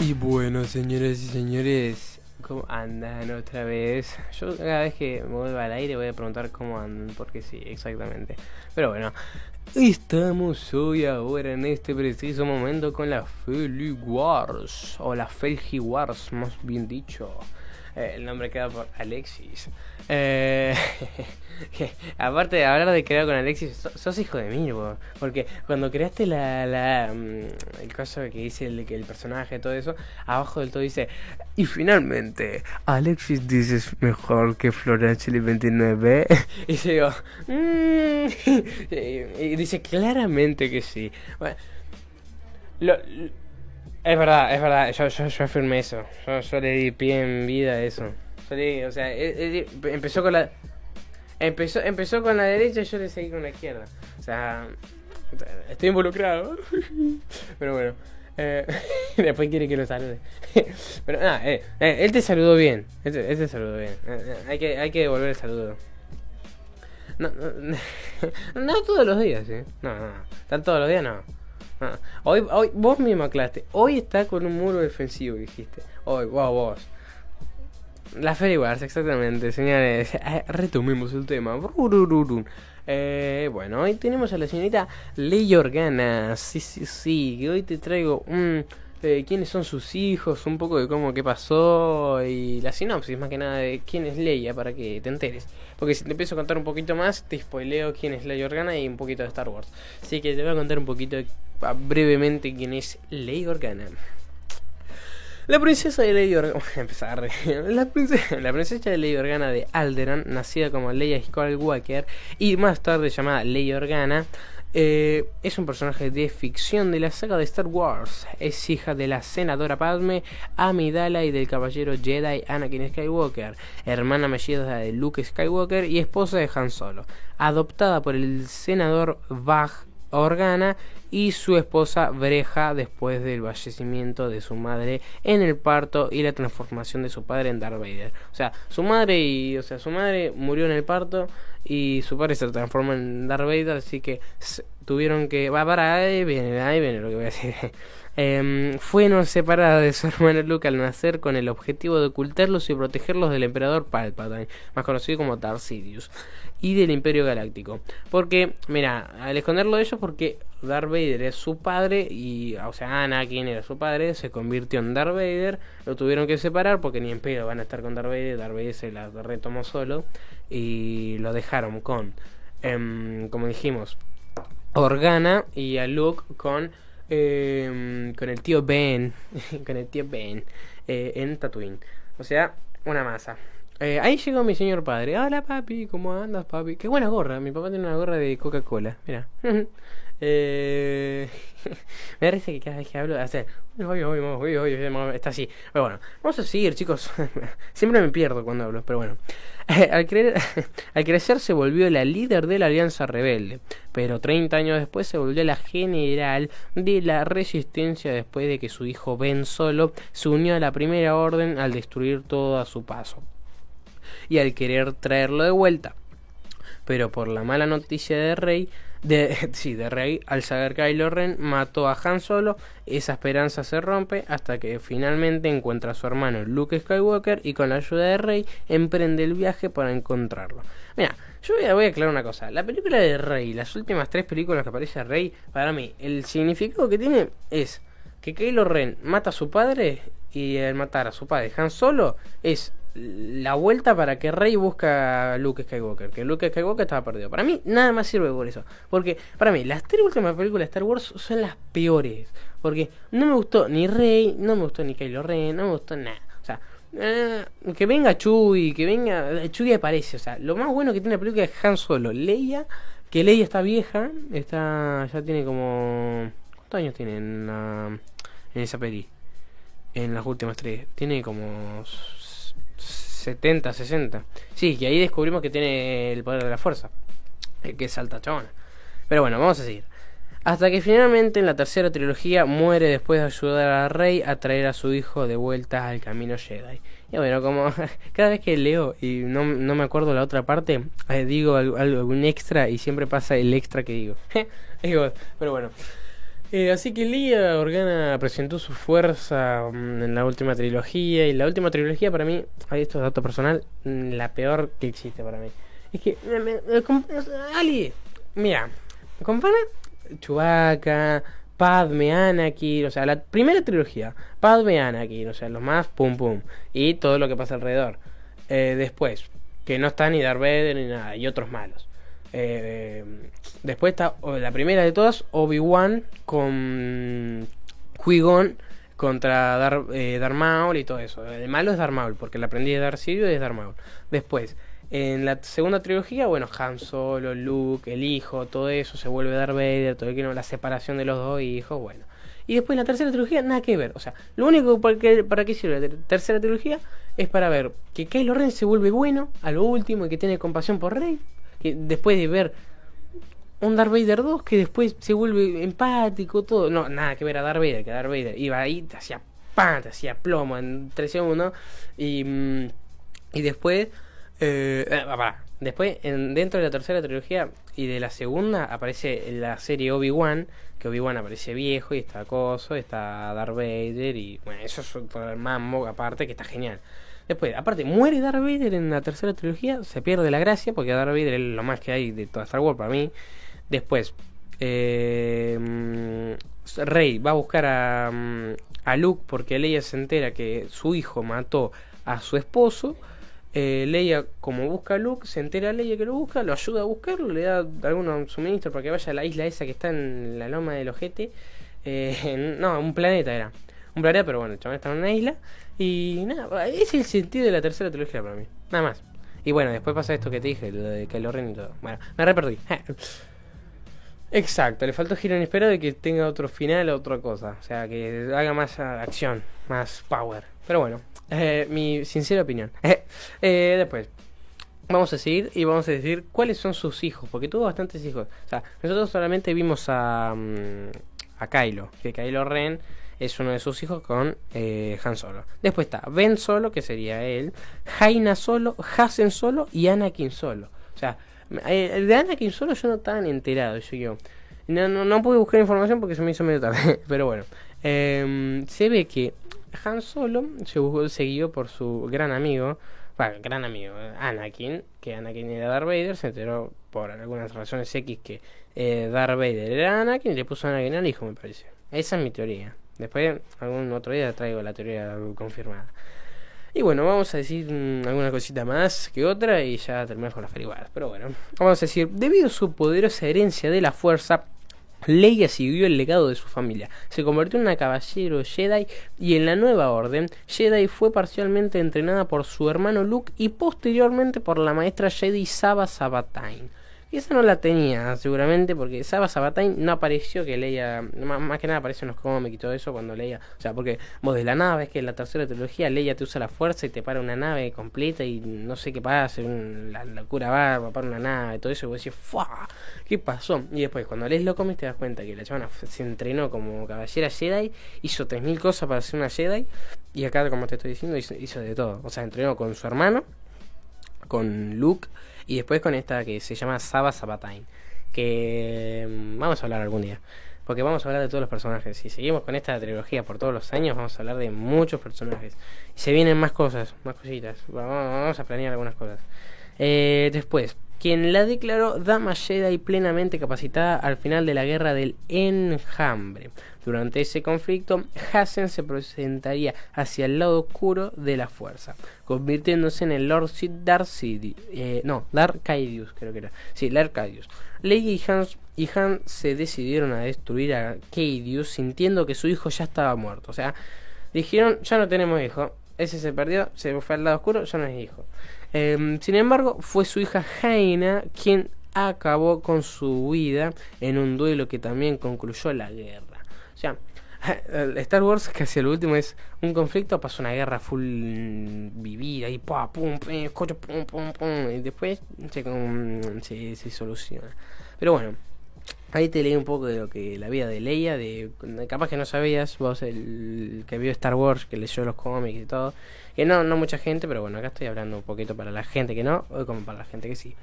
Y bueno, señoras y señores, ¿cómo andan otra vez? Yo cada vez que me vuelva al aire voy a preguntar cómo andan, porque sí, exactamente. Pero bueno, estamos hoy ahora en este preciso momento con la Feli Wars, o la Felgi Wars, más bien dicho. Eh, el nombre queda por Alexis. Eh, aparte de hablar de crear con Alexis, sos, hijo de mí, porque cuando creaste la, la mm, el caso que dice el, que el personaje, todo eso, abajo del todo dice, y finalmente, Alexis dices mejor que Florence 29. y se digo, mm", y dice claramente que sí. Bueno, lo, es verdad, es verdad, yo, yo, yo afirmé eso. Yo, le di pie en vida a eso. Yo le di, o sea, e, empezó con la. Empezó, empezó con la derecha y yo le seguí con la izquierda. O sea, estoy involucrado. Pero bueno. Eh, después quiere que lo salude. Pero nada, eh, eh, él te saludó bien. Él te, saludó bien. hay, que, hay que devolver el saludo. No, no, no, todos los días, ¿sí? No, no, no. todos los días? No. Ah, hoy, hoy, vos mismo aclaraste. Hoy está con un muro defensivo, dijiste. Hoy, wow, vos. La Fairy Wars, exactamente, señores. Eh, retomemos el tema. Eh, bueno, hoy tenemos a la señorita Ley Organa. Sí, sí, sí. hoy te traigo un eh, quiénes son sus hijos, un poco de cómo qué pasó y la sinopsis más que nada de quién es Leia para que te enteres. Porque si te empiezo a contar un poquito más, te spoileo quién es Leia Organa y un poquito de Star Wars. Así que te voy a contar un poquito brevemente quién es Leia Organa. La princesa de Leia Organa. empezar. La princesa, la princesa de Leia Organa de Alderan, nacida como Leia Skywalker y más tarde llamada Leia Organa eh, es un personaje de ficción de la saga de Star Wars. Es hija de la senadora Padme, Amidala y del caballero Jedi Anakin Skywalker, hermana melliza de Luke Skywalker y esposa de Han Solo. Adoptada por el senador Vag Organa y su esposa Breja después del fallecimiento de su madre en el parto y la transformación de su padre en Darth Vader. O sea, su madre y o sea, su madre murió en el parto y su padre se transformó en Darth Vader, así que tuvieron que va para ahí viene, ahí viene lo que voy a decir. Eh, fueron separadas de su hermano Luke al nacer con el objetivo de ocultarlos y protegerlos del emperador Palpatine, más conocido como Darth Sidious y del Imperio Galáctico. Porque, mira, al esconderlo de ellos, porque Darth Vader es su padre y, o sea, Anakin era su padre, se convirtió en Darth Vader, lo tuvieron que separar porque ni en pedo van a estar con Darth Vader, Darth Vader se la retomó solo y lo dejaron con, em, como dijimos, Organa y a Luke con, em, con el tío Ben, con el tío Ben eh, en Tatooine. O sea, una masa. Eh, ahí llegó mi señor padre. Hola papi, ¿cómo andas papi? Qué buena gorra. Mi papá tiene una gorra de Coca-Cola. Mira. eh... me parece que cada vez que hablo, hace, está así. Pero bueno, vamos a seguir, chicos. Siempre me pierdo cuando hablo, pero bueno. al, al crecer se volvió la líder de la Alianza Rebelde, pero 30 años después se volvió la general de la resistencia después de que su hijo Ben Solo se unió a la Primera Orden al destruir todo a su paso y al querer traerlo de vuelta. Pero por la mala noticia de Rey, de, sí, de Rey, al saber que Kylo Ren mató a Han Solo, esa esperanza se rompe hasta que finalmente encuentra a su hermano Luke Skywalker y con la ayuda de Rey emprende el viaje para encontrarlo. Mira, yo voy a, voy a aclarar una cosa. La película de Rey, las últimas tres películas que aparece Rey, para mí, el significado que tiene es que Kylo Ren mata a su padre y el matar a su padre Han Solo es la vuelta para que Rey busca a Luke Skywalker, que Luke Skywalker estaba perdido. Para mí nada más sirve por eso, porque para mí las tres últimas películas de Star Wars son las peores, porque no me gustó ni Rey, no me gustó ni Kylo Ren, no me gustó nada. O sea, eh, que venga Chewie, que venga Chewie aparece, o sea, lo más bueno que tiene la película es Han Solo, Leia, que Leia está vieja, está ya tiene como ¿cuántos años tiene en, en esa peli? En las últimas tres, tiene como 70, 60. Sí, que ahí descubrimos que tiene el poder de la fuerza. El que es alta chabona. Pero bueno, vamos a seguir. Hasta que finalmente en la tercera trilogía muere después de ayudar a Rey a traer a su hijo de vuelta al camino Jedi. Y bueno, como cada vez que leo y no, no me acuerdo la otra parte, eh, digo algo, algún extra y siempre pasa el extra que digo. digo pero bueno. Eh, así que Leia Organa presentó su fuerza mm, en la última trilogía. Y la última trilogía, para mí, hay esto es dato personal, mm, la peor que existe para mí. Es que, Ali, mira, compara Chewbacca, Padme, Anakin, o sea, la primera trilogía, Padme, Anakin, o sea, los más pum pum, y todo lo que pasa alrededor. Eh, después, que no está ni Darth Vader ni nada, y otros malos. Eh, después está la primera de todas, Obi-Wan con Qui-Gon contra Dar, eh, Darth Maul y todo eso. El malo es Darth Maul, porque la aprendí de Darth y de Darth Maul. Después, en la segunda trilogía, bueno, Han Solo, Luke, el hijo, todo eso, se vuelve Darth Vader, todo que la separación de los dos hijos, bueno. Y después en la tercera trilogía, nada que ver. O sea, lo único para que, para qué sirve la tercera trilogía es para ver que Kylo Ren se vuelve bueno a lo último y que tiene compasión por Rey que después de ver un Darth Vader 2 que después se vuelve empático, todo. No, nada que ver a Darth Vader, que Darth Vader iba ahí, te hacía pan, te hacía plomo en 3 segundos. Y, mm, y después, eh, eh después en, dentro de la tercera trilogía y de la segunda aparece la serie Obi-Wan, que Obi-Wan aparece viejo y está acoso, está Darth Vader y bueno, eso es otro mambo aparte que está genial. Después, aparte, muere Darth Vader en la tercera trilogía, se pierde la gracia, porque Darth Vader es lo más que hay de toda Star Wars para mí. Después, eh, mm, Rey va a buscar a, mm, a Luke porque Leia se entera que su hijo mató a su esposo. Eh, Leia, como busca a Luke, se entera a Leia que lo busca, lo ayuda a buscarlo, le da algún suministro para que vaya a la isla esa que está en la loma del ojete. Eh, no, un planeta era. Pero bueno, el chaval está en una isla. Y nada, es el sentido de la tercera trilogía para mí. Nada más. Y bueno, después pasa esto que te dije, lo de Kylo Ren y todo. Bueno, me reperdí. Exacto, le faltó giro inesperado y que tenga otro final otra cosa. O sea, que haga más acción, más power. Pero bueno, eh, mi sincera opinión. Eh, después, vamos a seguir y vamos a decir cuáles son sus hijos, porque tuvo bastantes hijos. O sea, nosotros solamente vimos a, mm, a Kylo, que Kylo Ren es uno de sus hijos con eh, Han Solo. Después está Ben Solo, que sería él, Jaina Solo, Hasen Solo y Anakin Solo. O sea, eh, el de Anakin Solo yo no estaba enterado, yo, yo. No, no, pude buscar información porque se me hizo medio tarde, pero bueno. Em, se ve que Han Solo se seguido por su gran amigo, bueno, gran amigo, Anakin, que Anakin era Darth Vader, se enteró por algunas razones X que eh, Darth Vader era Anakin y le puso Anakin al hijo, me parece. Esa es mi teoría. Después, algún otro día traigo la teoría confirmada. Y bueno, vamos a decir mm, alguna cosita más que otra y ya terminamos con las feriwadas. Pero bueno, vamos a decir, debido a su poderosa herencia de la fuerza, Leia siguió el legado de su familia. Se convirtió en una caballero Jedi y en la nueva orden, Jedi fue parcialmente entrenada por su hermano Luke y posteriormente por la maestra Jedi Saba Sabatain. Y esa no la tenía, seguramente, porque Saba Sabatain no apareció que leía, más, que nada aparece en los cómics y todo eso cuando leía. O sea, porque vos de la nave, es que en la tercera trilogía Leia te usa la fuerza y te para una nave completa y no sé qué pasa, la locura va para una nave, y todo eso, y vos decís, ¡fua! ¿Qué pasó? Y después, cuando lees los cómics te das cuenta que la chavana se entrenó como caballera Jedi, hizo 3.000 cosas para ser una Jedi, y acá, como te estoy diciendo, hizo, hizo de todo. O sea, entrenó con su hermano, con Luke y después con esta que se llama Saba Sabatain. Que mm, vamos a hablar algún día. Porque vamos a hablar de todos los personajes. Si seguimos con esta trilogía por todos los años, vamos a hablar de muchos personajes. Y se vienen más cosas, más cositas. Vamos a planear algunas cosas. Eh, después, quien la declaró Dama Jedi plenamente capacitada al final de la guerra del Enjambre. Durante ese conflicto, Hassen se presentaría hacia el lado oscuro de la fuerza, convirtiéndose en el Lord Sid Darth eh, no, Darth Caedius, creo que era. Sí, Darth Caedius. Leia y, Hans, y Han se decidieron a destruir a Caedius sintiendo que su hijo ya estaba muerto. O sea, dijeron, ya no tenemos hijo. Ese se perdió, se fue al lado oscuro, ya no es hijo. Em, sin embargo, fue su hija Jaina quien acabó con su vida en un duelo que también concluyó la guerra. O sea, Star Wars casi lo último es un conflicto, pasa una guerra full vivida y pum, pum, pum, pum, pum, y después se, se, soluciona. Pero bueno, ahí te leí un poco de lo que la vida de Leia, de capaz que no sabías, vos el que vio Star Wars, que leyó los cómics y todo, que no, no mucha gente, pero bueno, acá estoy hablando un poquito para la gente que no, o como para la gente que sí.